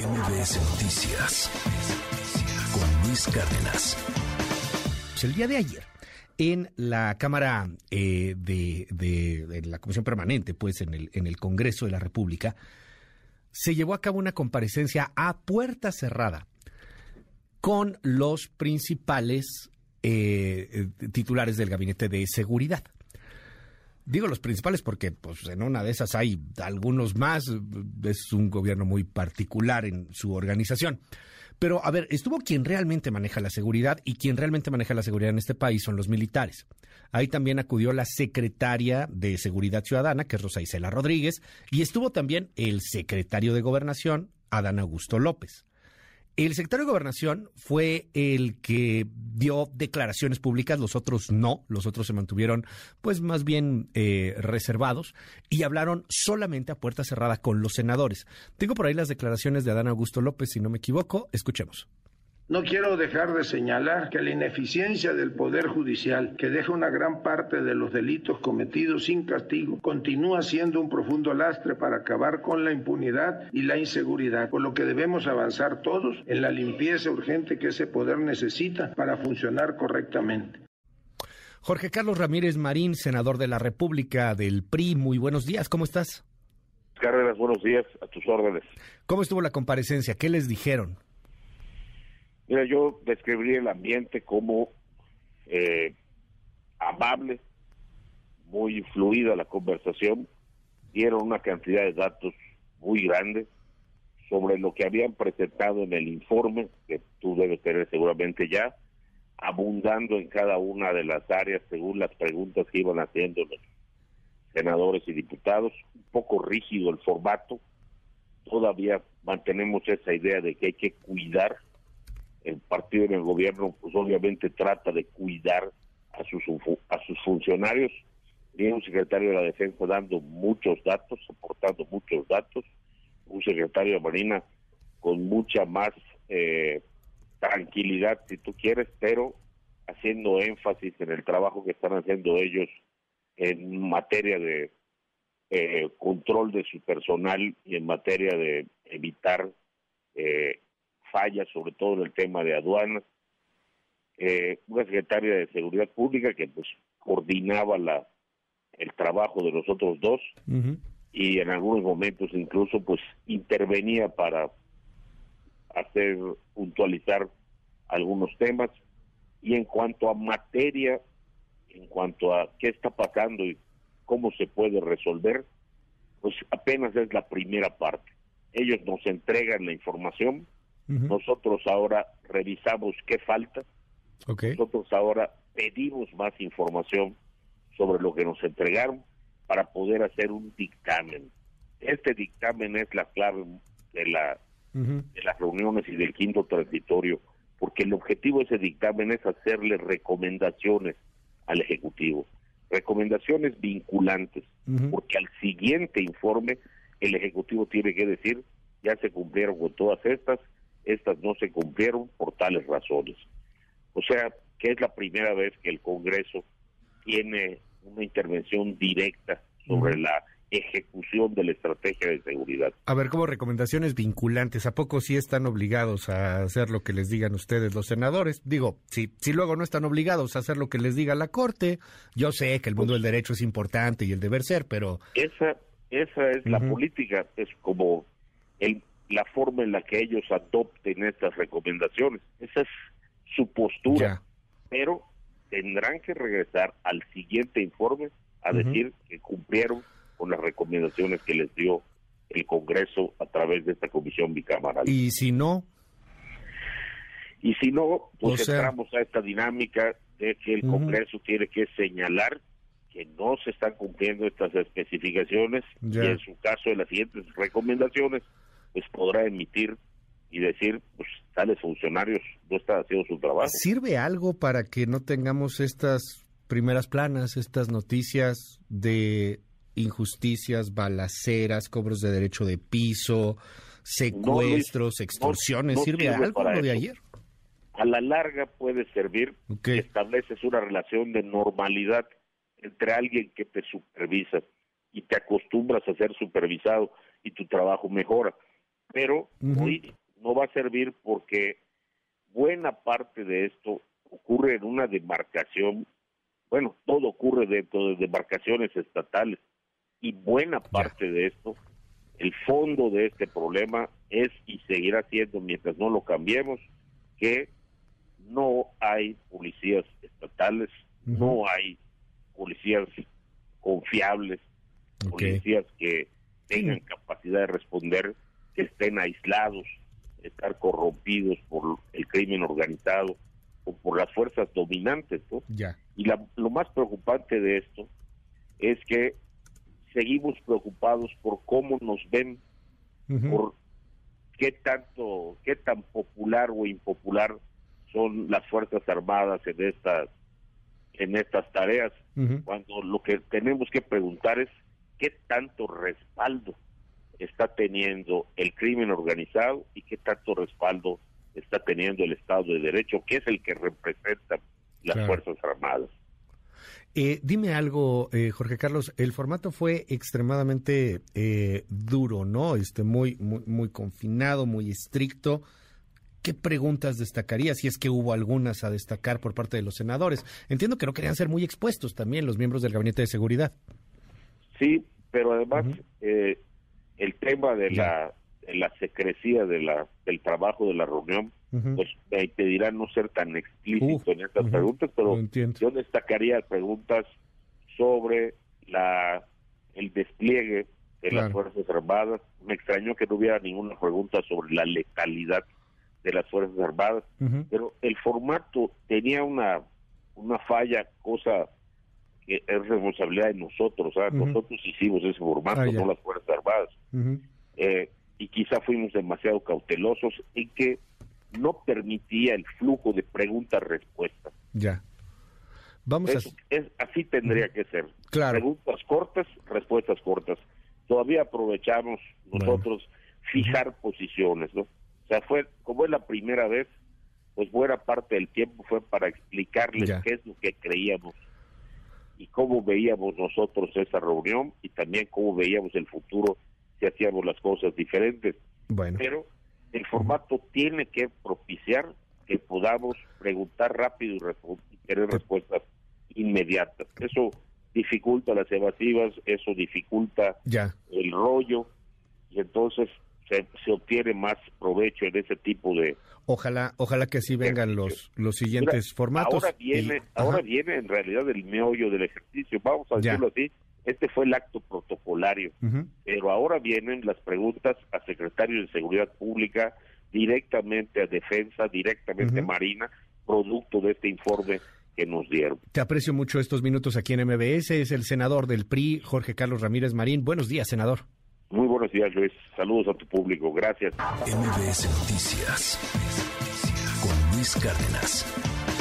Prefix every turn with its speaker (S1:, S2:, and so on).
S1: MBS Noticias con Luis Cárdenas.
S2: Pues el día de ayer, en la Cámara eh, de, la Comisión Permanente, pues en el, Congreso de la República, se llevó a cabo una comparecencia a puerta cerrada con los principales eh, titulares del Gabinete de Seguridad. Digo los principales porque pues, en una de esas hay algunos más. Es un gobierno muy particular en su organización. Pero, a ver, estuvo quien realmente maneja la seguridad y quien realmente maneja la seguridad en este país son los militares. Ahí también acudió la secretaria de Seguridad Ciudadana, que es Rosa Isela Rodríguez, y estuvo también el secretario de Gobernación, Adán Augusto López. El secretario de Gobernación fue el que dio declaraciones públicas, los otros no, los otros se mantuvieron pues más bien eh, reservados y hablaron solamente a puerta cerrada con los senadores. Tengo por ahí las declaraciones de Adán Augusto López, si no me equivoco, escuchemos.
S3: No quiero dejar de señalar que la ineficiencia del Poder Judicial, que deja una gran parte de los delitos cometidos sin castigo, continúa siendo un profundo lastre para acabar con la impunidad y la inseguridad, por lo que debemos avanzar todos en la limpieza urgente que ese poder necesita para funcionar correctamente.
S2: Jorge Carlos Ramírez Marín, senador de la República del PRI, muy buenos días, ¿cómo estás?
S4: Carreras, buenos días, a tus órdenes.
S2: ¿Cómo estuvo la comparecencia? ¿Qué les dijeron?
S4: Mira, yo describiría el ambiente como eh, amable, muy fluida la conversación, dieron una cantidad de datos muy grande sobre lo que habían presentado en el informe, que tú debes tener seguramente ya, abundando en cada una de las áreas según las preguntas que iban haciendo los senadores y diputados, un poco rígido el formato, todavía mantenemos esa idea de que hay que cuidar el partido en el gobierno pues obviamente trata de cuidar a sus a sus funcionarios. Tiene un secretario de la defensa dando muchos datos aportando muchos datos. Un secretario de marina con mucha más eh, tranquilidad si tú quieres pero haciendo énfasis en el trabajo que están haciendo ellos en materia de eh, control de su personal y en materia de evitar eh, fallas, sobre todo en el tema de aduanas, eh, una secretaria de Seguridad Pública que pues coordinaba la el trabajo de los otros dos y en algunos momentos incluso pues intervenía para hacer puntualizar algunos temas. Y en cuanto a materia, en cuanto a qué está pasando y cómo se puede resolver, pues apenas es la primera parte. Ellos nos entregan la información, nosotros ahora revisamos qué falta. Nosotros ahora pedimos más información sobre lo que nos entregaron para poder hacer un dictamen. Este dictamen es la clave de, la, de las reuniones y del quinto territorio, porque el objetivo de ese dictamen es hacerle recomendaciones al Ejecutivo, recomendaciones vinculantes, porque al siguiente informe el Ejecutivo tiene que decir, ya se cumplieron con todas estas, estas no se cumplieron por tales razones. O sea, que es la primera vez que el Congreso tiene una intervención directa sobre la ejecución de la estrategia de seguridad.
S2: A ver, como recomendaciones vinculantes, ¿a poco sí están obligados a hacer lo que les digan ustedes los senadores? Digo, si, si luego no están obligados a hacer lo que les diga la Corte, yo sé que el mundo del derecho es importante y el deber ser, pero...
S4: Esa, esa es la política, es como el la forma en la que ellos adopten estas recomendaciones. Esa es su postura. Pero tendrán que regresar al siguiente informe a decir que cumplieron con las recomendaciones que les dio el Congreso a través de esta comisión bicameral.
S2: ¿Y si no?
S4: Y si no, pues entramos a esta dinámica de que el Congreso tiene que señalar que no se están cumpliendo estas especificaciones y en su caso de las siguientes recomendaciones pues podrá emitir y decir, pues tales funcionarios no están haciendo su trabajo.
S2: ¿Sirve algo para que no tengamos estas primeras planas, estas noticias de injusticias, balaceras, cobros de derecho de piso, secuestros, extorsiones? ¿Sirve, algo lo de ayer?
S4: A la larga puede servir que estableces una relación de normalidad entre alguien que te supervisa y te acostumbras a ser supervisado y tu trabajo mejora Pero hoy no va a servir porque buena parte de esto ocurre en una demarcación, bueno, todo ocurre dentro de demarcaciones estatales y buena parte de esto, el fondo de este problema es y seguirá siendo mientras no lo cambiemos, que no hay policías estatales, no hay policías confiables, policías que tengan capacidad de responder, que estén aislados, estar corrompidos por el crimen organizado o por las fuerzas dominantes. ¿no?
S2: Ya.
S4: Y lo más preocupante de esto es que seguimos preocupados por cómo nos ven, por qué tanto, qué tan popular o impopular son las fuerzas armadas en estas en estas tareas, cuando lo que tenemos que preguntar es qué tanto respaldo está teniendo el crimen organizado y qué tanto respaldo está teniendo el Estado de Derecho, que es el que representa las Fuerzas Armadas.
S2: Eh, dime algo, eh, Jorge Carlos. El formato fue extremadamente eh, duro, ¿no? Este, muy, muy, muy confinado, muy estricto. ¿Qué preguntas destacaría, si es que hubo algunas a destacar por parte de los senadores? Entiendo que no querían ser muy expuestos también los miembros del Gabinete de Seguridad.
S4: Sí, pero además eh, el tema de la, de la secrecía de la, del trabajo de la reunión, pues me impedirá no ser tan explícito en estas preguntas, pero yo destacaría preguntas sobre la el despliegue de las Fuerzas Armadas. Me extrañó que no hubiera ninguna pregunta sobre la letalidad de las Fuerzas Armadas, pero el formato tenía una, una falla, cosa es responsabilidad de nosotros, nosotros hicimos ese formato, ah, no las Fuerzas Armadas, eh, y quizá fuimos demasiado cautelosos en que no permitía el flujo de preguntas-respuestas.
S2: Ya. Vamos
S4: a... es, así tendría que ser. Preguntas cortas, respuestas cortas. Todavía aprovechamos nosotros fijar posiciones, ¿no? sea, fue, como es la primera vez, pues buena parte del tiempo fue para explicarles qué es lo que creíamos y cómo veíamos nosotros esa reunión y también cómo veíamos el futuro si hacíamos las cosas diferentes.
S2: Bueno.
S4: Pero el formato tiene que propiciar que podamos preguntar rápido y, querer respuestas inmediatas. Eso dificulta las evasivas, eso dificulta el rollo y entonces se, obtiene más provecho en ese tipo de
S2: ojalá ojalá que así vengan los los siguientes formatos
S4: ahora viene ahora viene en realidad el meollo del ejercicio vamos a decirlo así este fue el acto protocolario pero ahora vienen las preguntas a secretario de seguridad pública directamente a defensa directamente a marina producto de este informe que nos dieron.
S2: Te aprecio mucho estos minutos aquí en MBS. Es el senador del PRI, Jorge Carlos Ramírez Marín. Buenos días, senador.
S4: Muy buenos días, Luis. Saludos a tu público. Gracias.
S1: MBS Noticias con Luis Cárdenas.